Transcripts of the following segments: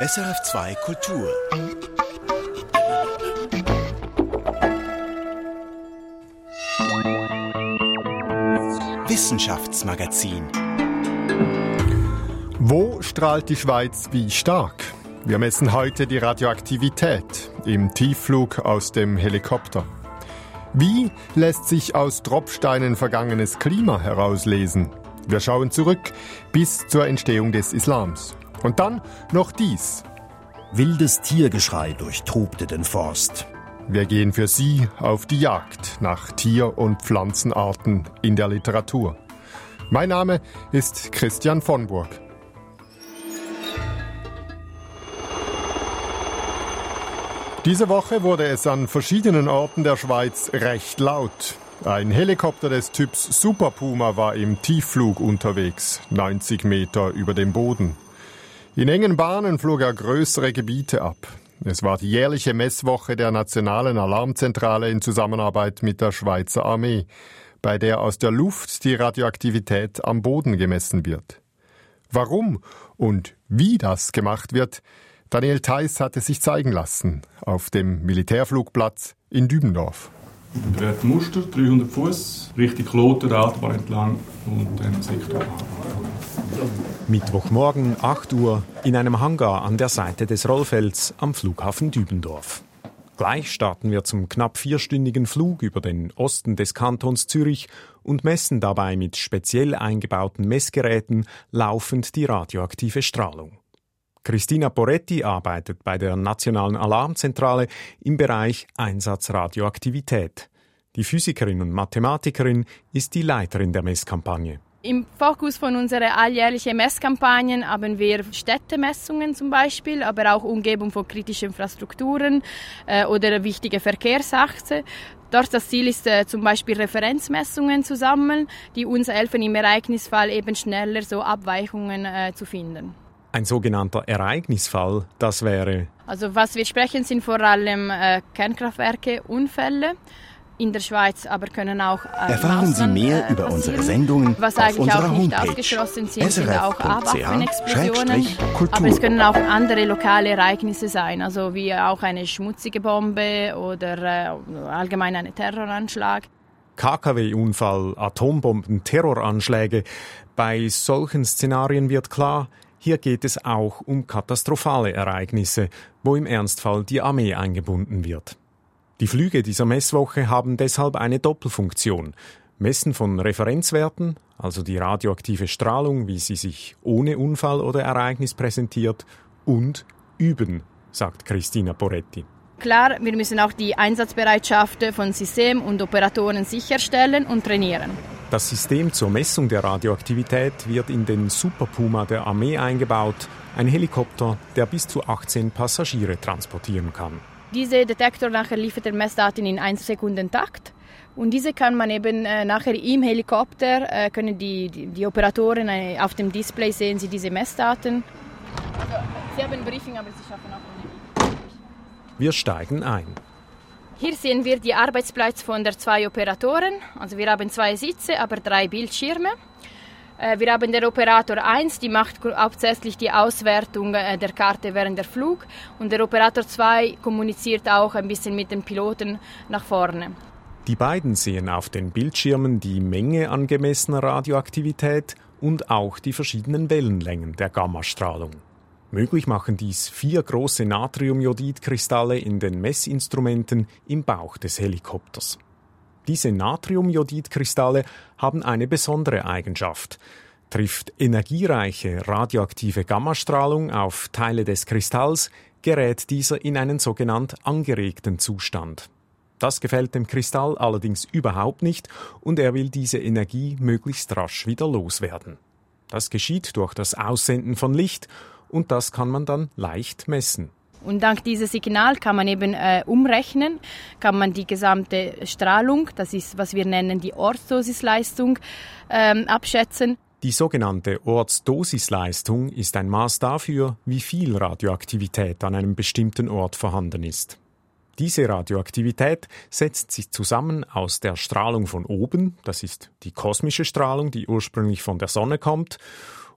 SRF2 Kultur. Wissenschaftsmagazin. Wo strahlt die Schweiz wie stark? Wir messen heute die Radioaktivität im Tiefflug aus dem Helikopter. Wie lässt sich aus Tropfsteinen vergangenes Klima herauslesen? Wir schauen zurück bis zur Entstehung des Islams. Und dann noch dies. Wildes Tiergeschrei durchtobte den Forst. Wir gehen für Sie auf die Jagd nach Tier- und Pflanzenarten in der Literatur. Mein Name ist Christian von Burg. Diese Woche wurde es an verschiedenen Orten der Schweiz recht laut. Ein Helikopter des Typs Super Puma war im Tiefflug unterwegs, 90 Meter über dem Boden. In engen Bahnen flog er größere Gebiete ab. Es war die jährliche Messwoche der Nationalen Alarmzentrale in Zusammenarbeit mit der Schweizer Armee, bei der aus der Luft die Radioaktivität am Boden gemessen wird. Warum und wie das gemacht wird, Daniel Theiss hatte sich zeigen lassen auf dem Militärflugplatz in Dübendorf. Bewährte Muster, 300 Fuß, Richtung der Autobahn entlang und dann Sektor. Mittwochmorgen, 8 Uhr, in einem Hangar an der Seite des Rollfelds am Flughafen Dübendorf. Gleich starten wir zum knapp vierstündigen Flug über den Osten des Kantons Zürich und messen dabei mit speziell eingebauten Messgeräten laufend die radioaktive Strahlung. Christina Poretti arbeitet bei der Nationalen Alarmzentrale im Bereich Einsatz Radioaktivität. Die Physikerin und Mathematikerin ist die Leiterin der Messkampagne. Im Fokus von unseren alljährlichen Messkampagnen haben wir Städtemessungen zum Beispiel, aber auch Umgebung von kritischen Infrastrukturen äh, oder wichtige Verkehrsachse. Dort das Ziel ist äh, zum Beispiel Referenzmessungen zu sammeln, die uns helfen, im Ereignisfall eben schneller so Abweichungen äh, zu finden. Ein sogenannter Ereignisfall, das wäre. Also was wir sprechen, sind vor allem äh, Kernkraftwerke, Unfälle. In der Schweiz aber können auch äh, Erfahren Sie mehr äh, über unsere Sendungen was auf eigentlich unserer auch nicht Homepage ausgeschlossen sind, sind auch A-Waffenexplosionen. srf.ch-kultur. Aber es können auch andere lokale Ereignisse sein, also wie auch eine schmutzige Bombe oder äh, allgemein ein Terroranschlag. KKW-Unfall, Atombomben, Terroranschläge. Bei solchen Szenarien wird klar, hier geht es auch um katastrophale Ereignisse, wo im Ernstfall die Armee eingebunden wird. Die Flüge dieser Messwoche haben deshalb eine Doppelfunktion. Messen von Referenzwerten, also die radioaktive Strahlung, wie sie sich ohne Unfall oder Ereignis präsentiert, und üben, sagt Christina Poretti. Klar, wir müssen auch die Einsatzbereitschaft von System und Operatoren sicherstellen und trainieren. Das System zur Messung der Radioaktivität wird in den Super Puma der Armee eingebaut, ein Helikopter, der bis zu 18 Passagiere transportieren kann. Dieser Detektor nachher liefert den Messdaten in 1 Sekunden Takt. Und diese kann man eben äh, nachher im Helikopter, äh, können die, die, die Operatoren äh, auf dem Display sehen sie diese Messdaten. Also, sie haben ein Briefing, aber sie schaffen auch ohne Wir steigen ein. Hier sehen wir die Arbeitsplätze von der zwei Operatoren. Also wir haben zwei Sitze, aber drei Bildschirme. Äh, Wir haben den Operator 1, die macht hauptsächlich die Auswertung äh, der Karte während der Flug. Und der Operator 2 kommuniziert auch ein bisschen mit den Piloten nach vorne. Die beiden sehen auf den Bildschirmen die Menge angemessener Radioaktivität und auch die verschiedenen Wellenlängen der Gammastrahlung. Möglich machen dies vier große Natriumjodidkristalle in den Messinstrumenten im Bauch des Helikopters. Diese Natriumjodidkristalle haben eine besondere Eigenschaft. Trifft energiereiche radioaktive Gammastrahlung auf Teile des Kristalls, gerät dieser in einen sogenannt angeregten Zustand. Das gefällt dem Kristall allerdings überhaupt nicht und er will diese Energie möglichst rasch wieder loswerden. Das geschieht durch das Aussenden von Licht und das kann man dann leicht messen. Und dank dieses Signal kann man eben äh, umrechnen, kann man die gesamte Strahlung, das ist, was wir nennen, die Ortsdosisleistung, ähm, abschätzen. Die sogenannte Ortsdosisleistung ist ein Maß dafür, wie viel Radioaktivität an einem bestimmten Ort vorhanden ist. Diese Radioaktivität setzt sich zusammen aus der Strahlung von oben, das ist die kosmische Strahlung, die ursprünglich von der Sonne kommt,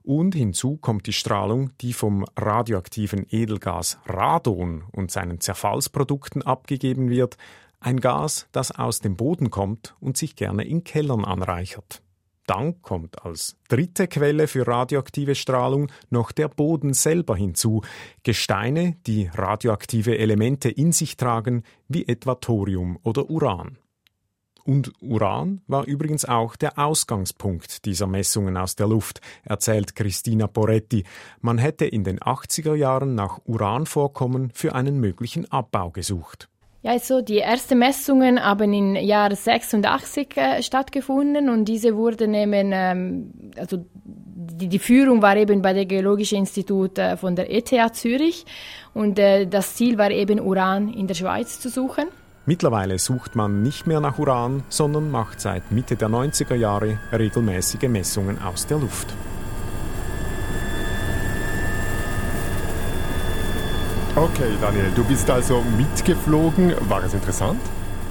Und hinzu kommt die Strahlung, die vom radioaktiven Edelgas Radon und seinen Zerfallsprodukten abgegeben wird, ein Gas, das aus dem Boden kommt und sich gerne in Kellern anreichert. Dann kommt als dritte Quelle für radioaktive Strahlung noch der Boden selber hinzu, Gesteine, die radioaktive Elemente in sich tragen, wie etwa Thorium oder Uran. Und Uran war übrigens auch der Ausgangspunkt dieser Messungen aus der Luft, erzählt Christina Poretti. Man hätte in den 80er Jahren nach Uranvorkommen für einen möglichen Abbau gesucht. Ja, also die ersten Messungen haben im Jahr 86 äh, stattgefunden und diese wurden eben, ähm, also die, die, Führung war eben bei der Geologischen Institut äh, von der ETH Zürich und äh, das Ziel war eben Uran in der Schweiz zu suchen. Mittlerweile sucht man nicht mehr nach Uran, sondern macht seit Mitte der 90er Jahre regelmäßige Messungen aus der Luft. Okay, Daniel, du bist also mitgeflogen. War es interessant?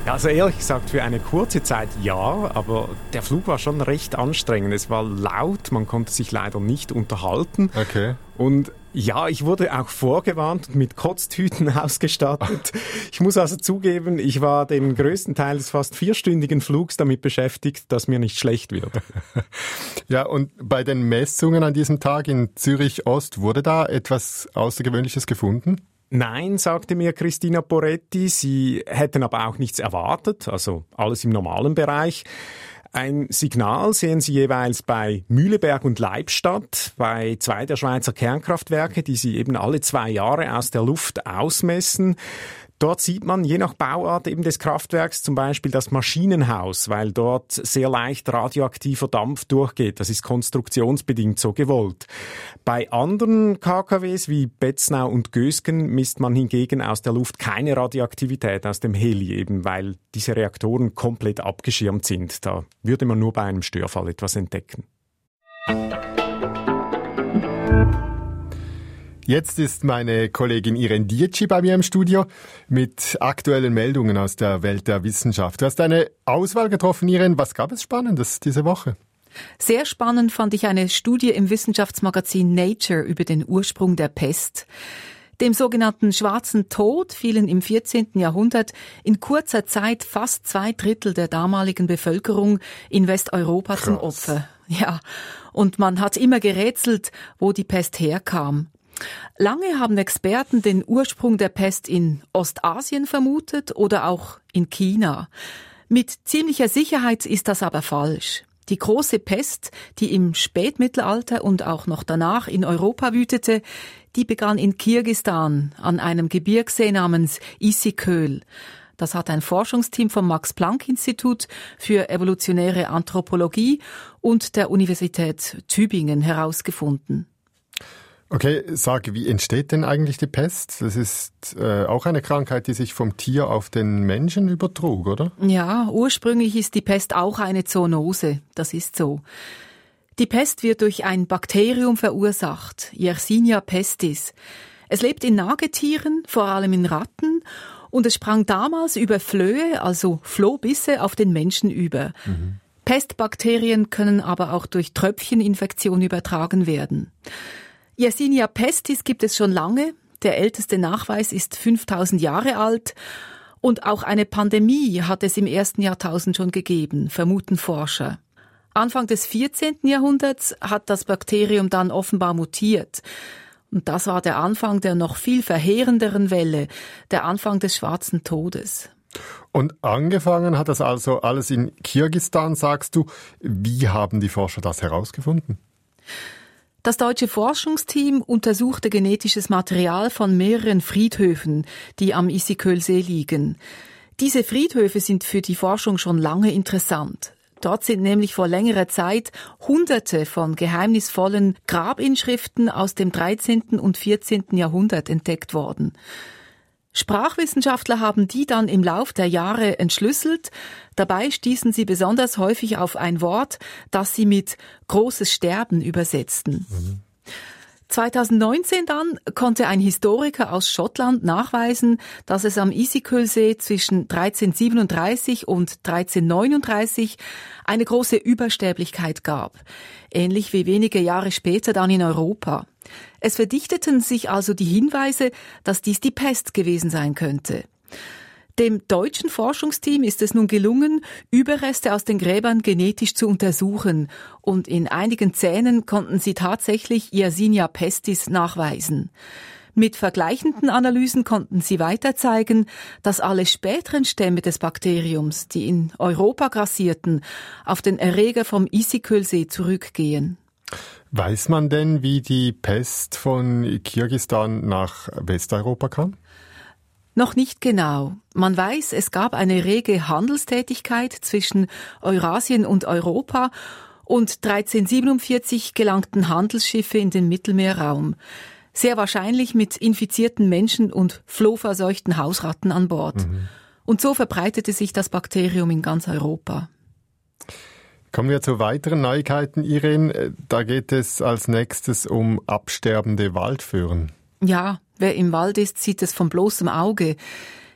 Also ehrlich gesagt, für eine kurze Zeit ja, aber der Flug war schon recht anstrengend. Es war laut, man konnte sich leider nicht unterhalten. Okay. Und ja, ich wurde auch vorgewarnt und mit Kotztüten ausgestattet. Ich muss also zugeben, ich war den größten Teil des fast vierstündigen Flugs damit beschäftigt, dass mir nicht schlecht wird. Ja, und bei den Messungen an diesem Tag in Zürich Ost wurde da etwas Außergewöhnliches gefunden? Nein, sagte mir Christina Poretti, sie hätten aber auch nichts erwartet, also alles im normalen Bereich. Ein Signal sehen Sie jeweils bei Mühleberg und Leibstadt, bei zwei der Schweizer Kernkraftwerke, die Sie eben alle zwei Jahre aus der Luft ausmessen. Dort sieht man je nach Bauart eben des Kraftwerks zum Beispiel das Maschinenhaus, weil dort sehr leicht radioaktiver Dampf durchgeht. Das ist konstruktionsbedingt so gewollt. Bei anderen KKWs wie Betznau und Gösgen misst man hingegen aus der Luft keine Radioaktivität aus dem Heli, eben weil diese Reaktoren komplett abgeschirmt sind. Da würde man nur bei einem Störfall etwas entdecken. Jetzt ist meine Kollegin Irene Dietschi bei mir im Studio mit aktuellen Meldungen aus der Welt der Wissenschaft. Du hast eine Auswahl getroffen, Irene. Was gab es Spannendes diese Woche? Sehr spannend fand ich eine Studie im Wissenschaftsmagazin Nature über den Ursprung der Pest. Dem sogenannten Schwarzen Tod fielen im 14. Jahrhundert in kurzer Zeit fast zwei Drittel der damaligen Bevölkerung in Westeuropa Krass. zum Opfer. Ja, und man hat immer gerätselt, wo die Pest herkam. Lange haben Experten den Ursprung der Pest in Ostasien vermutet oder auch in China. Mit ziemlicher Sicherheit ist das aber falsch. Die große Pest, die im Spätmittelalter und auch noch danach in Europa wütete, die begann in Kirgistan an einem Gebirgssee namens Isiköl. Das hat ein Forschungsteam vom Max-Planck-Institut für evolutionäre Anthropologie und der Universität Tübingen herausgefunden. Okay, sag, wie entsteht denn eigentlich die Pest? Das ist äh, auch eine Krankheit, die sich vom Tier auf den Menschen übertrug, oder? Ja, ursprünglich ist die Pest auch eine Zoonose. Das ist so. Die Pest wird durch ein Bakterium verursacht, Yersinia pestis. Es lebt in Nagetieren, vor allem in Ratten, und es sprang damals über Flöhe, also Flohbisse, auf den Menschen über. Mhm. Pestbakterien können aber auch durch Tröpfcheninfektion übertragen werden. Yersinia pestis gibt es schon lange. Der älteste Nachweis ist 5000 Jahre alt. Und auch eine Pandemie hat es im ersten Jahrtausend schon gegeben, vermuten Forscher. Anfang des 14. Jahrhunderts hat das Bakterium dann offenbar mutiert. Und das war der Anfang der noch viel verheerenderen Welle, der Anfang des schwarzen Todes. Und angefangen hat das also alles in Kirgistan, sagst du. Wie haben die Forscher das herausgefunden? Das deutsche Forschungsteam untersuchte genetisches Material von mehreren Friedhöfen, die am Isikölsee liegen. Diese Friedhöfe sind für die Forschung schon lange interessant. Dort sind nämlich vor längerer Zeit Hunderte von geheimnisvollen Grabinschriften aus dem 13. und 14. Jahrhundert entdeckt worden. Sprachwissenschaftler haben die dann im Lauf der Jahre entschlüsselt. Dabei stießen sie besonders häufig auf ein Wort, das sie mit großes Sterben übersetzten. Mhm. 2019 dann konnte ein Historiker aus Schottland nachweisen, dass es am Isikülsee zwischen 1337 und 1339 eine große Übersterblichkeit gab, ähnlich wie wenige Jahre später dann in Europa. Es verdichteten sich also die Hinweise, dass dies die Pest gewesen sein könnte. Dem deutschen Forschungsteam ist es nun gelungen, Überreste aus den Gräbern genetisch zu untersuchen und in einigen Zähnen konnten sie tatsächlich Yersinia pestis nachweisen. Mit vergleichenden Analysen konnten sie weiter zeigen, dass alle späteren Stämme des Bakteriums, die in Europa grassierten, auf den Erreger vom Isikölsee zurückgehen. Weiß man denn, wie die Pest von Kirgistan nach Westeuropa kam? Noch nicht genau. Man weiß, es gab eine rege Handelstätigkeit zwischen Eurasien und Europa und 1347 gelangten Handelsschiffe in den Mittelmeerraum. Sehr wahrscheinlich mit infizierten Menschen und flohverseuchten Hausratten an Bord. Mhm. Und so verbreitete sich das Bakterium in ganz Europa. Kommen wir zu weiteren Neuigkeiten, Irene. Da geht es als nächstes um absterbende Waldföhren. Ja, Wer im Wald ist, sieht es von bloßem Auge.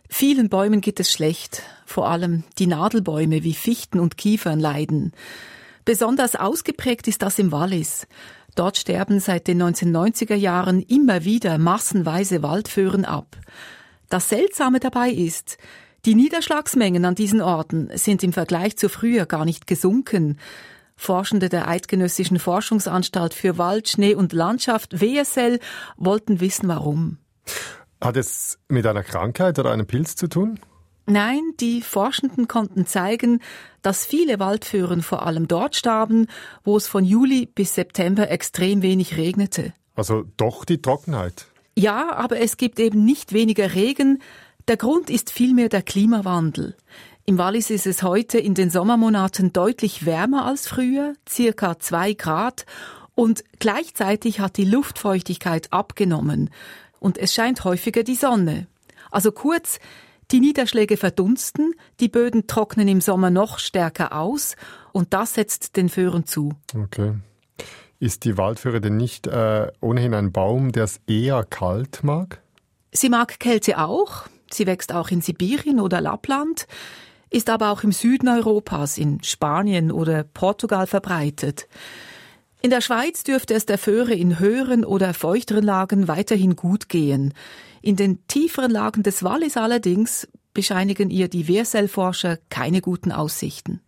Vielen Bäumen geht es schlecht. Vor allem die Nadelbäume wie Fichten und Kiefern leiden. Besonders ausgeprägt ist das im Wallis. Dort sterben seit den 1990er Jahren immer wieder massenweise Waldföhren ab. Das Seltsame dabei ist, die Niederschlagsmengen an diesen Orten sind im Vergleich zu früher gar nicht gesunken. Forschende der Eidgenössischen Forschungsanstalt für Wald, Schnee und Landschaft WSL wollten wissen, warum. Hat es mit einer Krankheit oder einem Pilz zu tun? Nein, die Forschenden konnten zeigen, dass viele Waldföhren vor allem dort starben, wo es von Juli bis September extrem wenig regnete. Also doch die Trockenheit. Ja, aber es gibt eben nicht weniger Regen. Der Grund ist vielmehr der Klimawandel. Im Wallis ist es heute in den Sommermonaten deutlich wärmer als früher, circa zwei Grad, und gleichzeitig hat die Luftfeuchtigkeit abgenommen und es scheint häufiger die Sonne. Also kurz, die Niederschläge verdunsten, die Böden trocknen im Sommer noch stärker aus und das setzt den Föhren zu. Okay. Ist die Waldföhre denn nicht äh, ohnehin ein Baum, der es eher kalt mag? Sie mag Kälte auch. Sie wächst auch in Sibirien oder Lappland ist aber auch im Süden Europas, in Spanien oder Portugal verbreitet. In der Schweiz dürfte es der Föhre in höheren oder feuchteren Lagen weiterhin gut gehen. In den tieferen Lagen des Wallis allerdings bescheinigen ihr die Wehrselforscher keine guten Aussichten.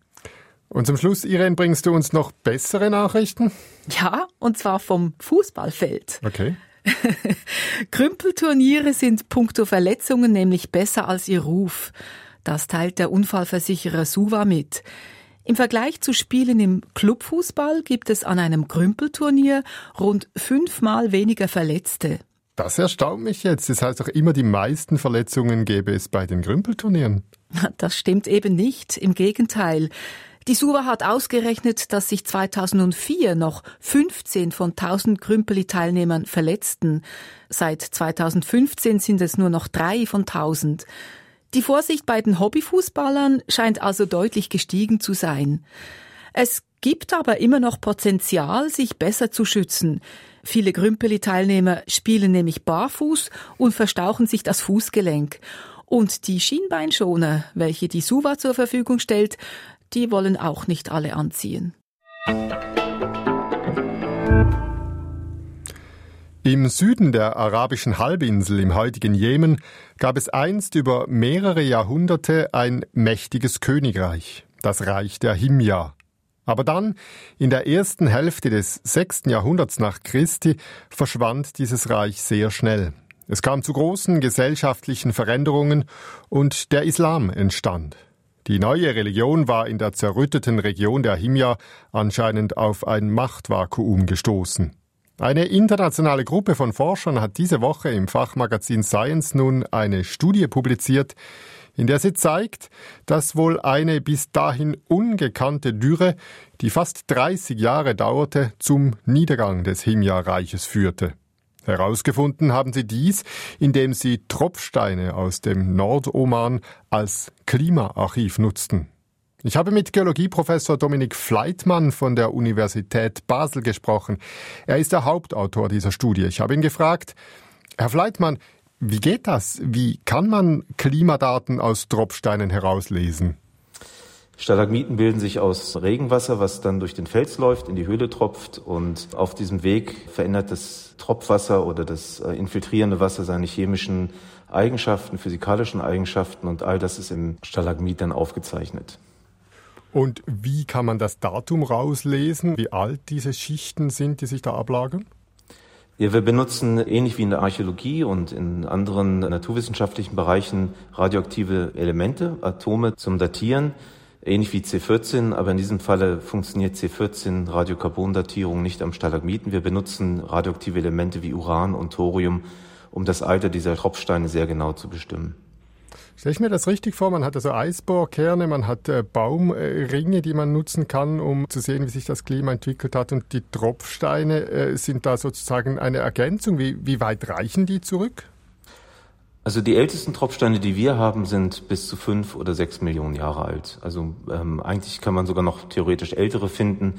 Und zum Schluss, Irene, bringst du uns noch bessere Nachrichten? Ja, und zwar vom Fußballfeld. Okay. Krümpelturniere sind puncto Verletzungen nämlich besser als ihr Ruf. Das teilt der Unfallversicherer Suva mit. Im Vergleich zu Spielen im Clubfußball gibt es an einem Krümpelturnier rund fünfmal weniger Verletzte. Das erstaunt mich jetzt. Das heißt doch immer, die meisten Verletzungen gäbe es bei den Krümpelturnieren. Das stimmt eben nicht. Im Gegenteil. Die Suva hat ausgerechnet, dass sich 2004 noch 15 von 1000 Krümpeli-Teilnehmern verletzten. Seit 2015 sind es nur noch drei von 1000. Die Vorsicht bei den Hobbyfußballern scheint also deutlich gestiegen zu sein. Es gibt aber immer noch Potenzial, sich besser zu schützen. Viele Grümpeli-Teilnehmer spielen nämlich barfuß und verstauchen sich das Fußgelenk. Und die Schienbeinschoner, welche die Suva zur Verfügung stellt, die wollen auch nicht alle anziehen. Im Süden der arabischen Halbinsel im heutigen Jemen gab es einst über mehrere Jahrhunderte ein mächtiges Königreich, das Reich der Himja. Aber dann, in der ersten Hälfte des sechsten Jahrhunderts nach Christi, verschwand dieses Reich sehr schnell. Es kam zu großen gesellschaftlichen Veränderungen und der Islam entstand. Die neue Religion war in der zerrütteten Region der Himja anscheinend auf ein Machtvakuum gestoßen. Eine internationale Gruppe von Forschern hat diese Woche im Fachmagazin Science nun eine Studie publiziert, in der sie zeigt, dass wohl eine bis dahin ungekannte Dürre, die fast 30 Jahre dauerte, zum Niedergang des Himja-Reiches führte. Herausgefunden haben sie dies, indem sie Tropfsteine aus dem Nordoman als Klimaarchiv nutzten. Ich habe mit Geologieprofessor Dominik Fleitmann von der Universität Basel gesprochen. Er ist der Hauptautor dieser Studie. Ich habe ihn gefragt, Herr Fleitmann, wie geht das? Wie kann man Klimadaten aus Tropfsteinen herauslesen? Stalagmiten bilden sich aus Regenwasser, was dann durch den Fels läuft, in die Höhle tropft und auf diesem Weg verändert das Tropfwasser oder das äh, infiltrierende Wasser seine chemischen Eigenschaften, physikalischen Eigenschaften und all das ist im Stalagmit dann aufgezeichnet. Und wie kann man das Datum rauslesen, wie alt diese Schichten sind, die sich da ablagern? Ja, wir benutzen ähnlich wie in der Archäologie und in anderen naturwissenschaftlichen Bereichen radioaktive Elemente, Atome zum Datieren, ähnlich wie C14, aber in diesem Falle funktioniert C14 Radiokarbondatierung nicht am Stalagmiten. Wir benutzen radioaktive Elemente wie Uran und Thorium, um das Alter dieser Tropfsteine sehr genau zu bestimmen. Stelle ich mir das richtig vor? Man hat also Eisbohrkerne, man hat äh, Baumringe, die man nutzen kann, um zu sehen, wie sich das Klima entwickelt hat. Und die Tropfsteine äh, sind da sozusagen eine Ergänzung. Wie, wie weit reichen die zurück? Also die ältesten Tropfsteine, die wir haben, sind bis zu fünf oder sechs Millionen Jahre alt. Also ähm, eigentlich kann man sogar noch theoretisch ältere finden.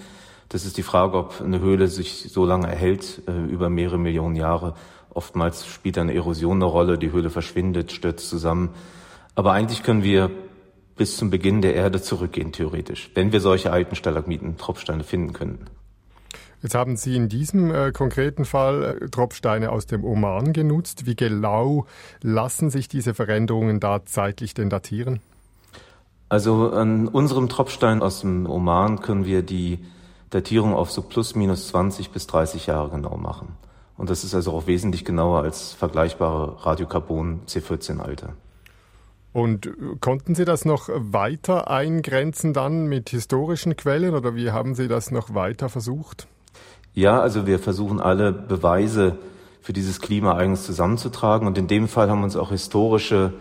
Das ist die Frage, ob eine Höhle sich so lange erhält, äh, über mehrere Millionen Jahre. Oftmals spielt eine Erosion eine Rolle, die Höhle verschwindet, stürzt zusammen. Aber eigentlich können wir bis zum Beginn der Erde zurückgehen, theoretisch, wenn wir solche alten Stalagmiten, Tropfsteine finden könnten. Jetzt haben Sie in diesem äh, konkreten Fall äh, Tropfsteine aus dem Oman genutzt. Wie genau lassen sich diese Veränderungen da zeitlich denn datieren? Also an unserem Tropfstein aus dem Oman können wir die Datierung auf so plus minus 20 bis 30 Jahre genau machen. Und das ist also auch wesentlich genauer als vergleichbare Radiokarbon C14-Alter. Und äh, konnten Sie das noch weiter eingrenzen dann mit historischen Quellen oder wie haben Sie das noch weiter versucht? Ja, also wir versuchen alle Beweise für dieses Klima eigens zusammenzutragen und in dem Fall haben uns auch historische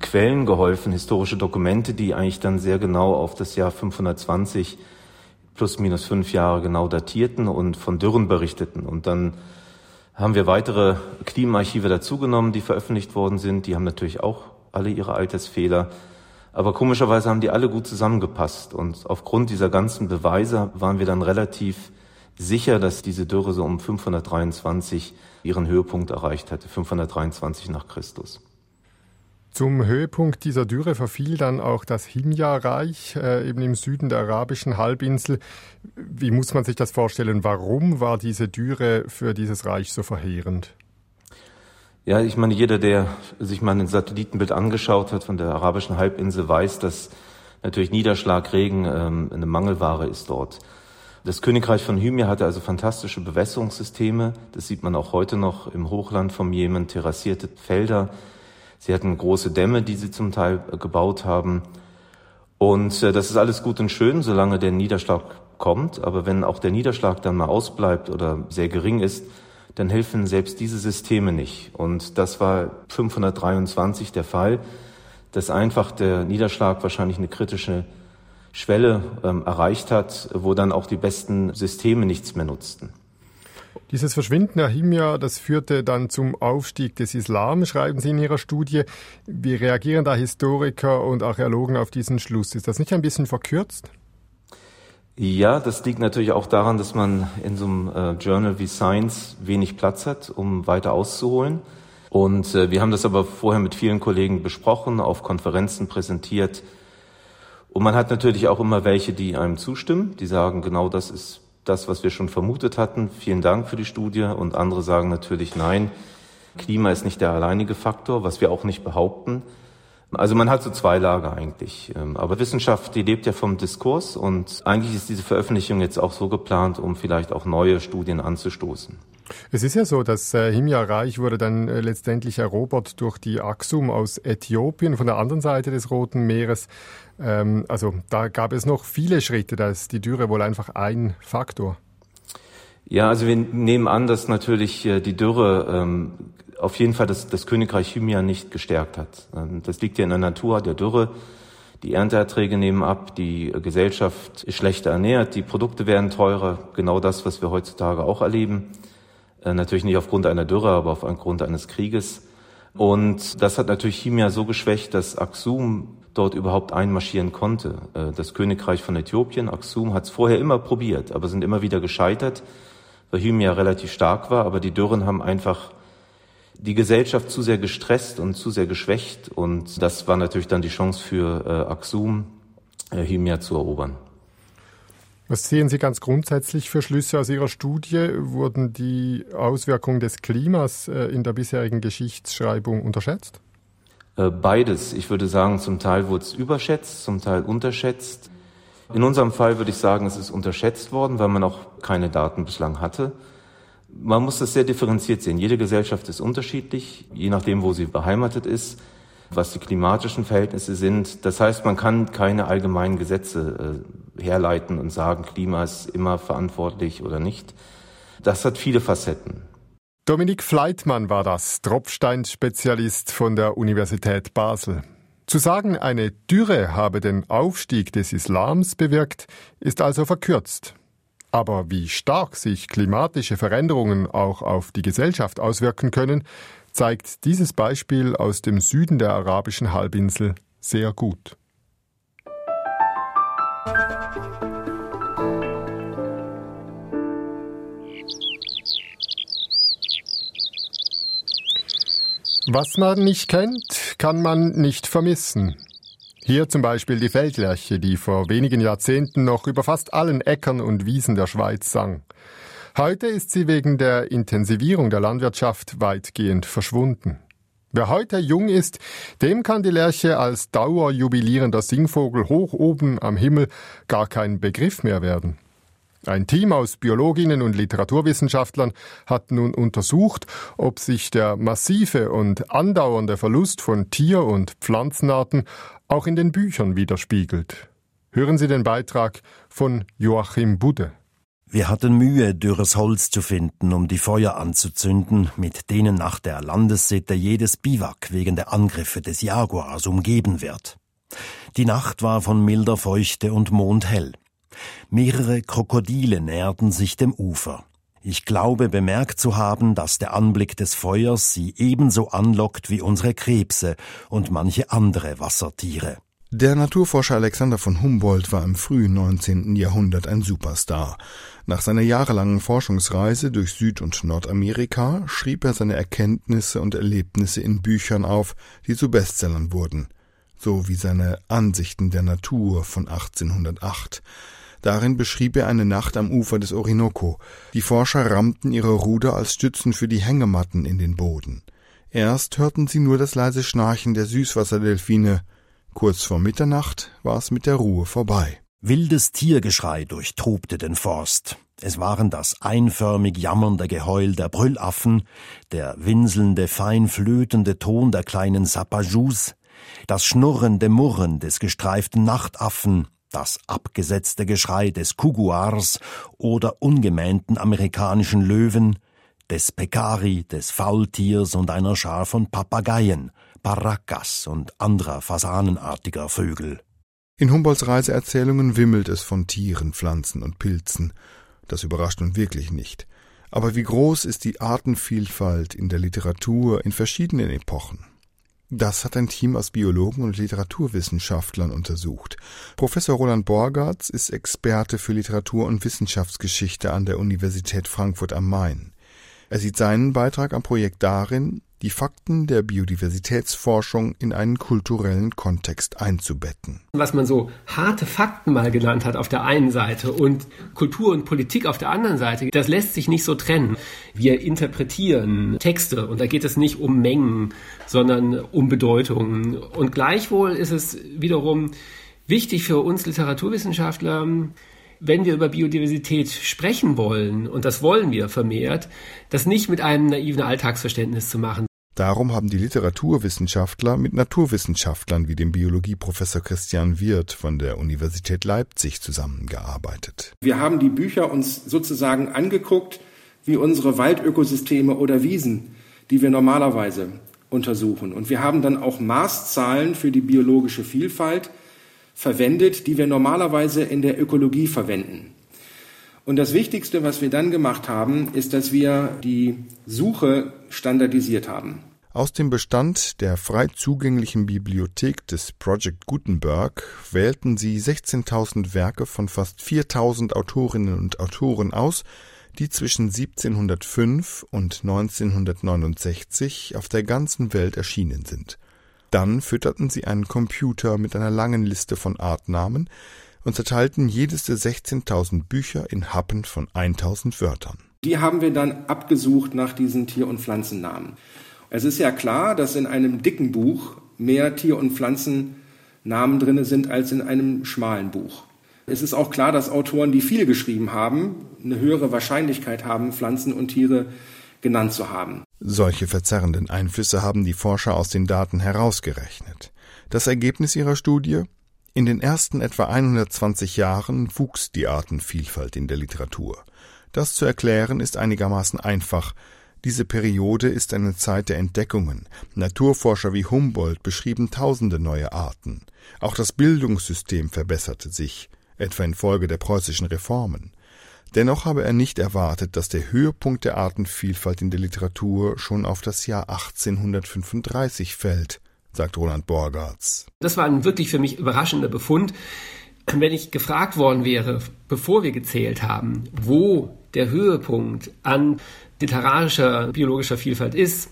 Quellen geholfen, historische Dokumente, die eigentlich dann sehr genau auf das Jahr 520 plus minus fünf Jahre genau datierten und von Dürren berichteten. Und dann haben wir weitere Klimaarchive dazugenommen, die veröffentlicht worden sind. Die haben natürlich auch alle ihre Altersfehler. Aber komischerweise haben die alle gut zusammengepasst. Und aufgrund dieser ganzen Beweise waren wir dann relativ sicher, dass diese Dürre so um 523 ihren Höhepunkt erreicht hatte, 523 nach Christus. Zum Höhepunkt dieser Dürre verfiel dann auch das Himja-Reich, äh, eben im Süden der arabischen Halbinsel. Wie muss man sich das vorstellen? Warum war diese Dürre für dieses Reich so verheerend? Ja, ich meine, jeder, der sich mal ein Satellitenbild angeschaut hat von der arabischen Halbinsel, weiß, dass natürlich Niederschlag, Regen ähm, eine Mangelware ist dort. Das Königreich von Hymir hatte also fantastische Bewässerungssysteme. Das sieht man auch heute noch im Hochland vom Jemen, terrassierte Felder. Sie hatten große Dämme, die sie zum Teil äh, gebaut haben. Und äh, das ist alles gut und schön, solange der Niederschlag kommt. Aber wenn auch der Niederschlag dann mal ausbleibt oder sehr gering ist, dann helfen selbst diese Systeme nicht. Und das war 523 der Fall, dass einfach der Niederschlag wahrscheinlich eine kritische Schwelle ähm, erreicht hat, wo dann auch die besten Systeme nichts mehr nutzten. Dieses Verschwinden der Himya, das führte dann zum Aufstieg des Islam, schreiben Sie in Ihrer Studie. Wie reagieren da Historiker und Archäologen auf diesen Schluss? Ist das nicht ein bisschen verkürzt? Ja, das liegt natürlich auch daran, dass man in so einem äh, Journal wie Science wenig Platz hat, um weiter auszuholen. Und äh, wir haben das aber vorher mit vielen Kollegen besprochen, auf Konferenzen präsentiert, und man hat natürlich auch immer welche, die einem zustimmen, die sagen, genau das ist das, was wir schon vermutet hatten. Vielen Dank für die Studie. Und andere sagen natürlich, nein, Klima ist nicht der alleinige Faktor, was wir auch nicht behaupten. Also man hat so zwei Lager eigentlich. Ähm, aber Wissenschaft, die lebt ja vom Diskurs und eigentlich ist diese Veröffentlichung jetzt auch so geplant, um vielleicht auch neue Studien anzustoßen. Es ist ja so, das äh, Himja-Reich wurde dann äh, letztendlich erobert durch die Axum aus Äthiopien von der anderen Seite des Roten Meeres. Ähm, also da gab es noch viele Schritte, da ist die Dürre wohl einfach ein Faktor. Ja, also wir nehmen an, dass natürlich äh, die Dürre ähm, auf jeden Fall das, das Königreich Hymia nicht gestärkt hat. Ähm, das liegt ja in der Natur der Dürre. Die Ernteerträge nehmen ab, die Gesellschaft ist schlechter ernährt, die Produkte werden teurer, genau das, was wir heutzutage auch erleben. Äh, natürlich nicht aufgrund einer Dürre, aber aufgrund eines Krieges. Und das hat natürlich Chimia so geschwächt, dass Aksum dort überhaupt einmarschieren konnte. Äh, das Königreich von Äthiopien, Aksum, hat es vorher immer probiert, aber sind immer wieder gescheitert, weil Hymn ja relativ stark war, aber die Dürren haben einfach die Gesellschaft zu sehr gestresst und zu sehr geschwächt und das war natürlich dann die Chance für äh, Aksum, äh, Hymia zu erobern. Was sehen Sie ganz grundsätzlich für Schlüsse aus Ihrer Studie? Wurden die Auswirkungen des Klimas äh, in der bisherigen Geschichtsschreibung unterschätzt? Äh, beides. Ich würde sagen, zum Teil wurde es überschätzt, zum Teil unterschätzt. In unserem Fall würde ich sagen, es ist unterschätzt worden, weil man auch keine Daten bislang hatte. Man muss das sehr differenziert sehen. Jede Gesellschaft ist unterschiedlich, je nachdem, wo sie beheimatet ist, was die klimatischen Verhältnisse sind. Das heißt, man kann keine allgemeinen Gesetze äh, herleiten und sagen, Klima ist immer verantwortlich oder nicht. Das hat viele Facetten. Dominik Fleitmann war das, Tropfsteinspezialist von der Universität Basel. Zu sagen, eine Dürre habe den Aufstieg des Islams bewirkt, ist also verkürzt. Aber wie stark sich klimatische Veränderungen auch auf die Gesellschaft auswirken können, zeigt dieses Beispiel aus dem Süden der arabischen Halbinsel sehr gut. Was man nicht kennt, kann man nicht vermissen. Hier zum Beispiel die Feldlerche, die vor wenigen Jahrzehnten noch über fast allen Äckern und Wiesen der Schweiz sang. Heute ist sie wegen der Intensivierung der Landwirtschaft weitgehend verschwunden. Wer heute jung ist, dem kann die Lerche als dauerjubilierender Singvogel hoch oben am Himmel gar kein Begriff mehr werden. Ein Team aus Biologinnen und Literaturwissenschaftlern hat nun untersucht, ob sich der massive und andauernde Verlust von Tier- und Pflanzenarten auch in den Büchern widerspiegelt. Hören Sie den Beitrag von Joachim Budde. Wir hatten Mühe, dürres Holz zu finden, um die Feuer anzuzünden, mit denen nach der Landessitte jedes Biwak wegen der Angriffe des Jaguars umgeben wird. Die Nacht war von milder Feuchte und mondhell. Mehrere Krokodile näherten sich dem Ufer. Ich glaube bemerkt zu haben, dass der Anblick des Feuers sie ebenso anlockt wie unsere Krebse und manche andere Wassertiere. Der Naturforscher Alexander von Humboldt war im frühen 19. Jahrhundert ein Superstar. Nach seiner jahrelangen Forschungsreise durch Süd- und Nordamerika schrieb er seine Erkenntnisse und Erlebnisse in Büchern auf, die zu Bestsellern wurden, so wie seine Ansichten der Natur von 1808. Darin beschrieb er eine Nacht am Ufer des Orinoco. Die Forscher rammten ihre Ruder als Stützen für die Hängematten in den Boden. Erst hörten sie nur das leise Schnarchen der Süßwasserdelfine. Kurz vor Mitternacht war es mit der Ruhe vorbei. Wildes Tiergeschrei durchtobte den Forst. Es waren das einförmig jammernde Geheul der Brüllaffen, der winselnde, fein flötende Ton der kleinen Sapajous, das schnurrende Murren des gestreiften Nachtaffen, das abgesetzte Geschrei des Kuguars oder ungemähnten amerikanischen Löwen, des Pekari, des Faultiers und einer Schar von Papageien, Paracas und anderer fasanenartiger Vögel. In Humboldts Reiseerzählungen wimmelt es von Tieren, Pflanzen und Pilzen. Das überrascht nun wirklich nicht. Aber wie groß ist die Artenvielfalt in der Literatur in verschiedenen Epochen? Das hat ein Team aus Biologen und Literaturwissenschaftlern untersucht. Professor Roland Borgartz ist Experte für Literatur- und Wissenschaftsgeschichte an der Universität Frankfurt am Main. Er sieht seinen Beitrag am Projekt darin, die Fakten der Biodiversitätsforschung in einen kulturellen Kontext einzubetten. Was man so harte Fakten mal genannt hat auf der einen Seite und Kultur und Politik auf der anderen Seite, das lässt sich nicht so trennen. Wir interpretieren Texte und da geht es nicht um Mengen, sondern um Bedeutungen. Und gleichwohl ist es wiederum wichtig für uns Literaturwissenschaftler, wenn wir über Biodiversität sprechen wollen, und das wollen wir vermehrt, das nicht mit einem naiven Alltagsverständnis zu machen. Darum haben die Literaturwissenschaftler mit Naturwissenschaftlern wie dem Biologieprofessor Christian Wirth von der Universität Leipzig zusammengearbeitet. Wir haben die Bücher uns sozusagen angeguckt, wie unsere Waldökosysteme oder Wiesen, die wir normalerweise untersuchen. Und wir haben dann auch Maßzahlen für die biologische Vielfalt verwendet, die wir normalerweise in der Ökologie verwenden. Und das Wichtigste, was wir dann gemacht haben, ist, dass wir die Suche standardisiert haben. Aus dem Bestand der frei zugänglichen Bibliothek des Project Gutenberg wählten sie 16.000 Werke von fast 4.000 Autorinnen und Autoren aus, die zwischen 1705 und 1969 auf der ganzen Welt erschienen sind. Dann fütterten sie einen Computer mit einer langen Liste von Artnamen und zerteilten jedes der 16.000 Bücher in Happen von 1.000 Wörtern. Die haben wir dann abgesucht nach diesen Tier- und Pflanzennamen. Es ist ja klar, dass in einem dicken Buch mehr Tier- und Pflanzennamen drin sind als in einem schmalen Buch. Es ist auch klar, dass Autoren, die viel geschrieben haben, eine höhere Wahrscheinlichkeit haben, Pflanzen und Tiere genannt zu haben. Solche verzerrenden Einflüsse haben die Forscher aus den Daten herausgerechnet. Das Ergebnis ihrer Studie? In den ersten etwa 120 Jahren wuchs die Artenvielfalt in der Literatur. Das zu erklären ist einigermaßen einfach, diese Periode ist eine Zeit der Entdeckungen. Naturforscher wie Humboldt beschrieben tausende neue Arten. Auch das Bildungssystem verbesserte sich, etwa infolge der preußischen Reformen. Dennoch habe er nicht erwartet, dass der Höhepunkt der Artenvielfalt in der Literatur schon auf das Jahr 1835 fällt, sagt Roland Borgartz. Das war ein wirklich für mich überraschender Befund. Wenn ich gefragt worden wäre, bevor wir gezählt haben, wo der Höhepunkt an literarischer, biologischer Vielfalt ist,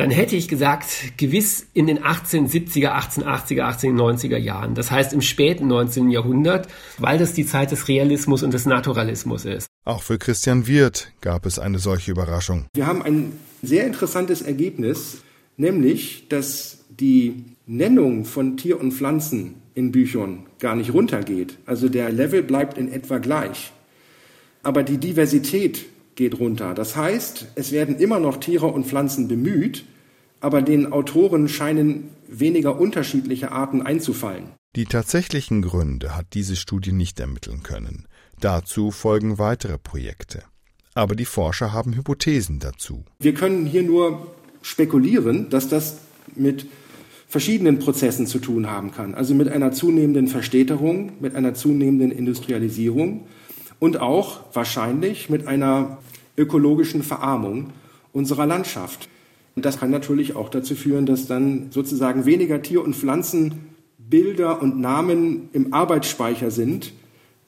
dann hätte ich gesagt, gewiss in den 1870er, 1880er, 1890er Jahren. Das heißt im späten 19. Jahrhundert, weil das die Zeit des Realismus und des Naturalismus ist. Auch für Christian Wirth gab es eine solche Überraschung. Wir haben ein sehr interessantes Ergebnis, nämlich, dass die Nennung von Tier und Pflanzen in Büchern gar nicht runtergeht. Also der Level bleibt in etwa gleich. Aber die Diversität geht runter. Das heißt, es werden immer noch Tiere und Pflanzen bemüht, aber den Autoren scheinen weniger unterschiedliche Arten einzufallen. Die tatsächlichen Gründe hat diese Studie nicht ermitteln können. Dazu folgen weitere Projekte. Aber die Forscher haben Hypothesen dazu. Wir können hier nur spekulieren, dass das mit verschiedenen Prozessen zu tun haben kann. Also mit einer zunehmenden Verstädterung, mit einer zunehmenden Industrialisierung und auch wahrscheinlich mit einer ökologischen Verarmung unserer Landschaft. Und das kann natürlich auch dazu führen, dass dann sozusagen weniger Tier- und Pflanzenbilder und Namen im Arbeitsspeicher sind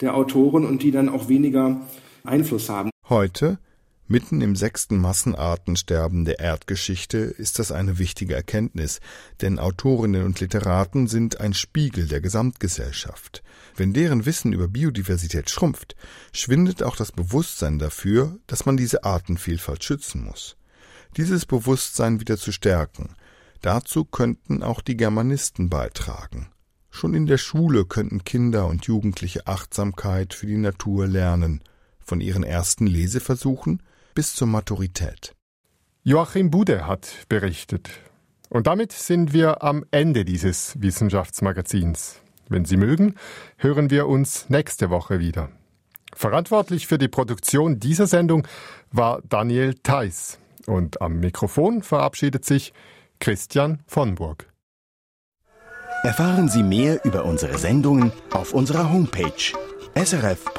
der Autoren und die dann auch weniger Einfluss haben. Heute, mitten im sechsten Massenartensterben der Erdgeschichte, ist das eine wichtige Erkenntnis, denn Autorinnen und Literaten sind ein Spiegel der Gesamtgesellschaft. Wenn deren Wissen über Biodiversität schrumpft, schwindet auch das Bewusstsein dafür, dass man diese Artenvielfalt schützen muss. Dieses Bewusstsein wieder zu stärken, dazu könnten auch die Germanisten beitragen. Schon in der Schule könnten Kinder und Jugendliche Achtsamkeit für die Natur lernen, von ihren ersten Leseversuchen bis zur Maturität. Joachim Bude hat berichtet. Und damit sind wir am Ende dieses Wissenschaftsmagazins. Wenn Sie mögen, hören wir uns nächste Woche wieder. Verantwortlich für die Produktion dieser Sendung war Daniel Theiss und am Mikrofon verabschiedet sich Christian von Burg. Erfahren Sie mehr über unsere Sendungen auf unserer Homepage srf.ch-kultur.